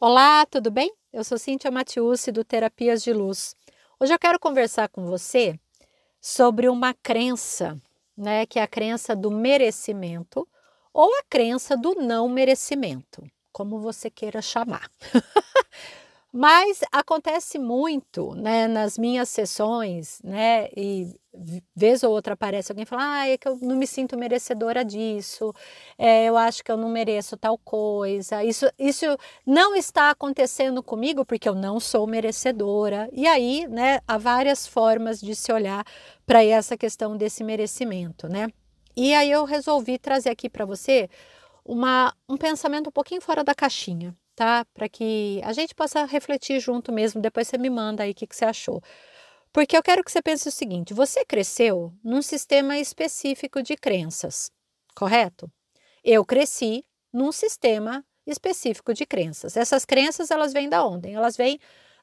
Olá, tudo bem? Eu sou Cíntia Matiusi do Terapias de Luz. Hoje eu quero conversar com você sobre uma crença, né, que é a crença do merecimento ou a crença do não merecimento, como você queira chamar. Mas acontece muito, né, nas minhas sessões, né, e vez ou outra aparece alguém fala, ah, é que eu não me sinto merecedora disso, é, eu acho que eu não mereço tal coisa, isso, isso não está acontecendo comigo porque eu não sou merecedora. E aí, né, há várias formas de se olhar para essa questão desse merecimento, né? E aí eu resolvi trazer aqui para você uma, um pensamento um pouquinho fora da caixinha, tá? Para que a gente possa refletir junto mesmo. Depois você me manda aí o que, que você achou. Porque eu quero que você pense o seguinte: você cresceu num sistema específico de crenças, correto? Eu cresci num sistema específico de crenças. Essas crenças elas vêm da onde? Elas vêm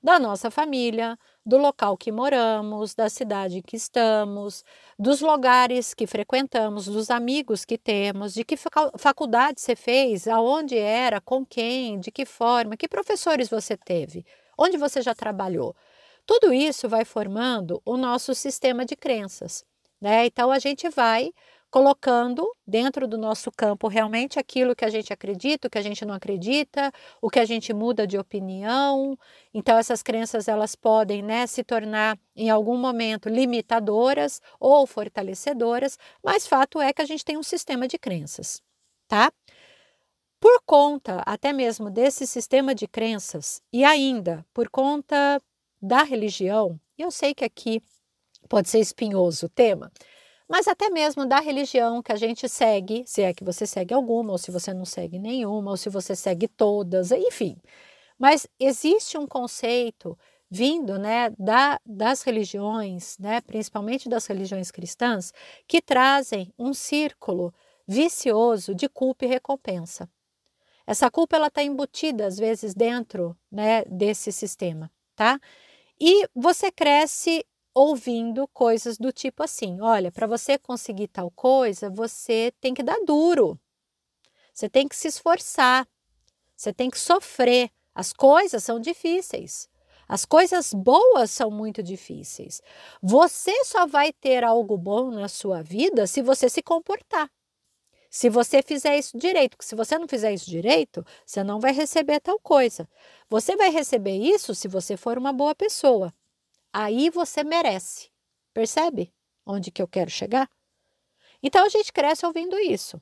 da nossa família, do local que moramos, da cidade que estamos, dos lugares que frequentamos, dos amigos que temos, de que faculdade você fez, aonde era, com quem, de que forma, que professores você teve, onde você já trabalhou. Tudo isso vai formando o nosso sistema de crenças. Né? Então a gente vai colocando dentro do nosso campo realmente aquilo que a gente acredita, o que a gente não acredita, o que a gente muda de opinião. Então essas crenças elas podem, né, se tornar em algum momento limitadoras ou fortalecedoras, mas fato é que a gente tem um sistema de crenças, tá? Por conta até mesmo desse sistema de crenças e ainda por conta da religião, e eu sei que aqui pode ser espinhoso o tema, mas até mesmo da religião que a gente segue, se é que você segue alguma, ou se você não segue nenhuma, ou se você segue todas, enfim. Mas existe um conceito vindo né, da, das religiões, né, principalmente das religiões cristãs, que trazem um círculo vicioso de culpa e recompensa. Essa culpa ela está embutida às vezes dentro né, desse sistema, tá? E você cresce ouvindo coisas do tipo assim: olha, para você conseguir tal coisa, você tem que dar duro, você tem que se esforçar, você tem que sofrer. As coisas são difíceis. As coisas boas são muito difíceis. Você só vai ter algo bom na sua vida se você se comportar. Se você fizer isso direito, porque se você não fizer isso direito, você não vai receber tal coisa. Você vai receber isso se você for uma boa pessoa aí você merece. Percebe onde que eu quero chegar? Então a gente cresce ouvindo isso,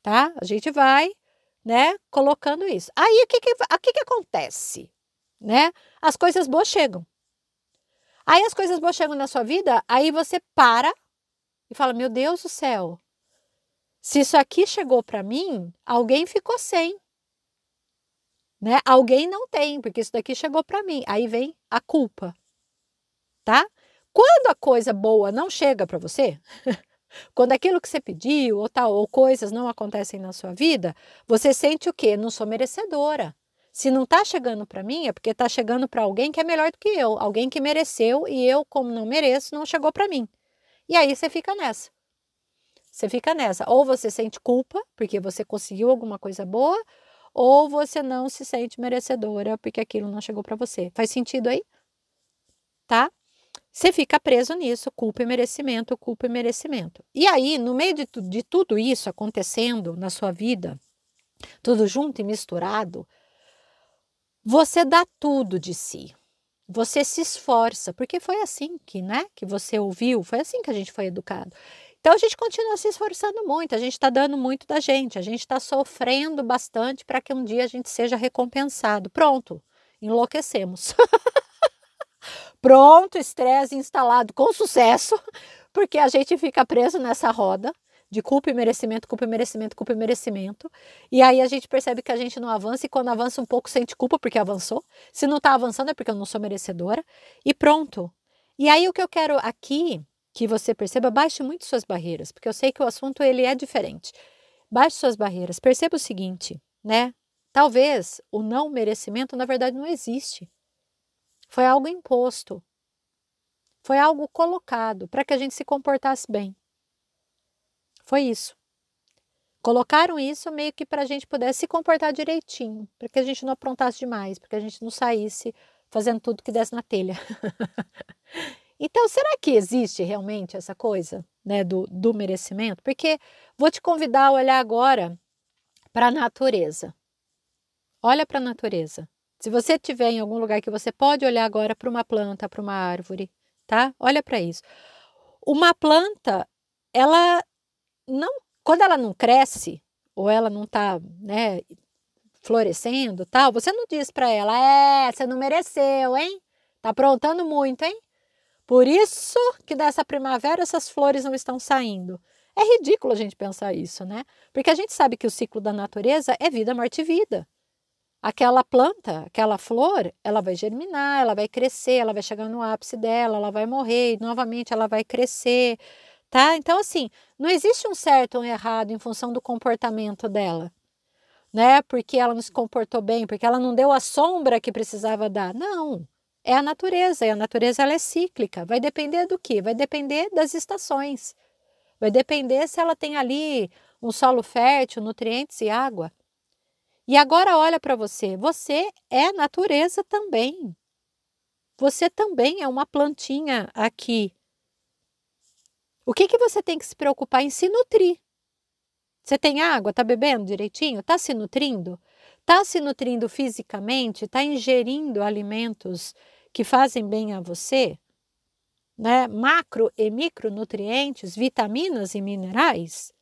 tá? A gente vai, né, colocando isso. Aí o que que, o que, que acontece? Né? As coisas boas chegam. Aí as coisas boas chegam na sua vida, aí você para e fala: Meu Deus do céu, se isso aqui chegou para mim, alguém ficou sem. Né? Alguém não tem, porque isso daqui chegou para mim. Aí vem a culpa tá? Quando a coisa boa não chega para você, quando aquilo que você pediu ou tal, ou coisas não acontecem na sua vida, você sente o quê? Não sou merecedora. Se não está chegando para mim, é porque está chegando para alguém que é melhor do que eu, alguém que mereceu e eu, como não mereço, não chegou para mim. E aí você fica nessa. Você fica nessa. Ou você sente culpa porque você conseguiu alguma coisa boa, ou você não se sente merecedora porque aquilo não chegou para você. Faz sentido aí? Tá? Você fica preso nisso, culpa e merecimento, culpa e merecimento. E aí, no meio de, de tudo isso acontecendo na sua vida, tudo junto e misturado, você dá tudo de si. Você se esforça, porque foi assim que, né, que você ouviu, foi assim que a gente foi educado. Então a gente continua se esforçando muito, a gente está dando muito da gente, a gente está sofrendo bastante para que um dia a gente seja recompensado. Pronto, enlouquecemos. Pronto, estresse instalado com sucesso, porque a gente fica preso nessa roda de culpa e merecimento, culpa e merecimento, culpa e merecimento. E aí a gente percebe que a gente não avança e quando avança um pouco sente culpa porque avançou. Se não está avançando é porque eu não sou merecedora. E pronto. E aí o que eu quero aqui que você perceba, baixe muito suas barreiras, porque eu sei que o assunto ele é diferente. Baixe suas barreiras. Perceba o seguinte, né? Talvez o não merecimento na verdade não existe. Foi algo imposto. Foi algo colocado para que a gente se comportasse bem. Foi isso. Colocaram isso meio que para a gente pudesse se comportar direitinho, para que a gente não aprontasse demais, para que a gente não saísse fazendo tudo que desse na telha. então, será que existe realmente essa coisa né, do, do merecimento? Porque vou te convidar a olhar agora para a natureza. Olha para a natureza. Se você estiver em algum lugar que você pode olhar agora para uma planta, para uma árvore, tá? Olha para isso. Uma planta, ela não, quando ela não cresce ou ela não está, né, florescendo, tal, você não diz para ela, é, você não mereceu, hein? Tá aprontando muito, hein? Por isso que dessa primavera essas flores não estão saindo. É ridículo a gente pensar isso, né? Porque a gente sabe que o ciclo da natureza é vida, morte e vida aquela planta, aquela flor, ela vai germinar, ela vai crescer, ela vai chegar no ápice dela, ela vai morrer e novamente ela vai crescer, tá? Então assim, não existe um certo ou um errado em função do comportamento dela, né? Porque ela não se comportou bem, porque ela não deu a sombra que precisava dar. Não. É a natureza, e a natureza ela é cíclica. Vai depender do que? Vai depender das estações. Vai depender se ela tem ali um solo fértil, nutrientes e água. E agora olha para você, você é natureza também. Você também é uma plantinha aqui. O que, que você tem que se preocupar em se nutrir? Você tem água? Está bebendo direitinho? Está se nutrindo? Está se nutrindo fisicamente? Está ingerindo alimentos que fazem bem a você? Né? Macro e micronutrientes, vitaminas e minerais?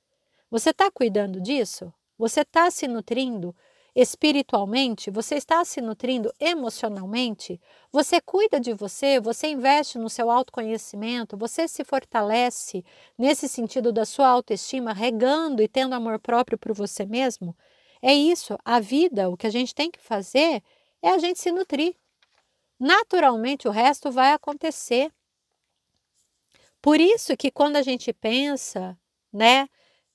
Você está cuidando disso? Você está se nutrindo espiritualmente, você está se nutrindo emocionalmente, você cuida de você, você investe no seu autoconhecimento, você se fortalece nesse sentido da sua autoestima, regando e tendo amor próprio por você mesmo. É isso, a vida, o que a gente tem que fazer é a gente se nutrir. Naturalmente o resto vai acontecer. Por isso que quando a gente pensa, né,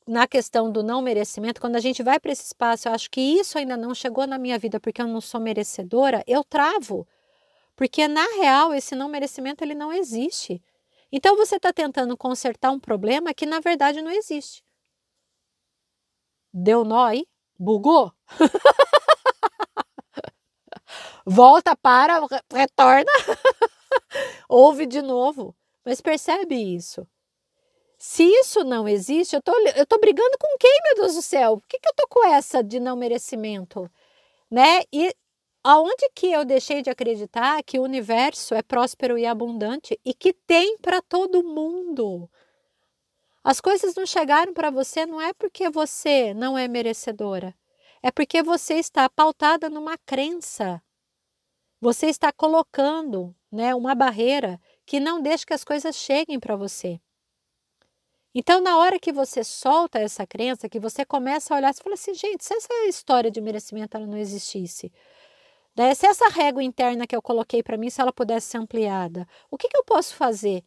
na questão do não merecimento, quando a gente vai para esse espaço, eu acho que isso ainda não chegou na minha vida porque eu não sou merecedora, eu travo. Porque na real esse não merecimento ele não existe. Então você está tentando consertar um problema que na verdade não existe. Deu nó aí? Bugou? Volta para, retorna, ouve de novo. Mas percebe isso. Se isso não existe, eu tô, eu tô brigando com quem, meu Deus do céu? Por que, que eu tô com essa de não merecimento? Né? E aonde que eu deixei de acreditar que o universo é próspero e abundante e que tem para todo mundo? As coisas não chegaram para você não é porque você não é merecedora, é porque você está pautada numa crença. Você está colocando, né, uma barreira que não deixa que as coisas cheguem para você. Então, na hora que você solta essa crença, que você começa a olhar, você fala assim, gente, se essa história de merecimento não existisse, né? se essa régua interna que eu coloquei para mim, se ela pudesse ser ampliada, o que, que eu posso fazer?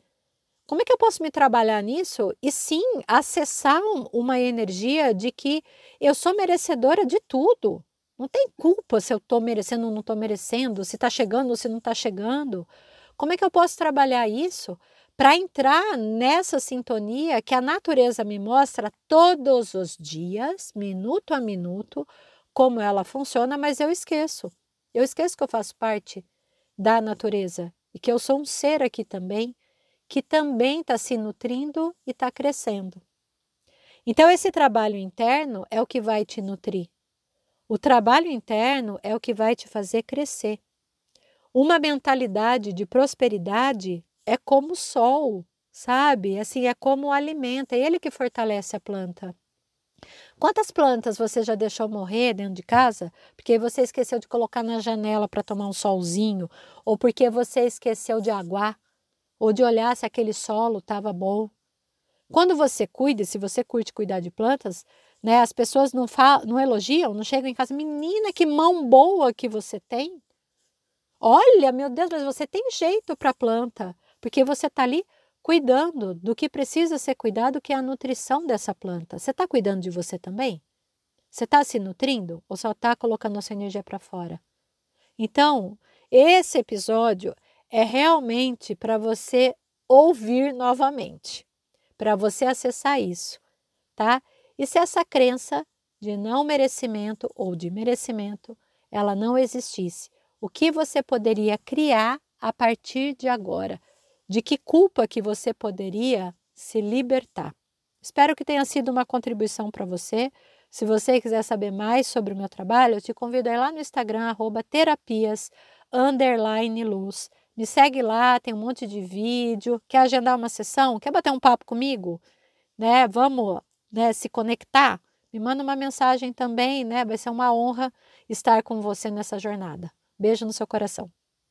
Como é que eu posso me trabalhar nisso e sim acessar uma energia de que eu sou merecedora de tudo? Não tem culpa se eu estou merecendo ou não estou merecendo, se está chegando ou se não está chegando. Como é que eu posso trabalhar isso? para entrar nessa sintonia que a natureza me mostra todos os dias, minuto a minuto, como ela funciona, mas eu esqueço. Eu esqueço que eu faço parte da natureza e que eu sou um ser aqui também, que também está se nutrindo e está crescendo. Então, esse trabalho interno é o que vai te nutrir. O trabalho interno é o que vai te fazer crescer. Uma mentalidade de prosperidade é como o sol, sabe? Assim, é como o alimento, é ele que fortalece a planta. Quantas plantas você já deixou morrer dentro de casa porque você esqueceu de colocar na janela para tomar um solzinho, ou porque você esqueceu de aguar, ou de olhar se aquele solo estava bom? Quando você cuida, se você curte cuidar de plantas, né, as pessoas não, falam, não elogiam, não chegam em casa, menina, que mão boa que você tem. Olha, meu Deus, mas você tem jeito para planta porque você está ali cuidando do que precisa ser cuidado, que é a nutrição dessa planta. Você está cuidando de você também? Você está se nutrindo ou só está colocando a sua energia para fora? Então, esse episódio é realmente para você ouvir novamente, para você acessar isso, tá? E se essa crença de não merecimento ou de merecimento, ela não existisse, o que você poderia criar a partir de agora? De que culpa que você poderia se libertar? Espero que tenha sido uma contribuição para você. Se você quiser saber mais sobre o meu trabalho, eu te convido a ir lá no Instagram, arroba terapias, luz. Me segue lá, tem um monte de vídeo. Quer agendar uma sessão? Quer bater um papo comigo? Né? Vamos né, se conectar? Me manda uma mensagem também, né? Vai ser uma honra estar com você nessa jornada. Beijo no seu coração.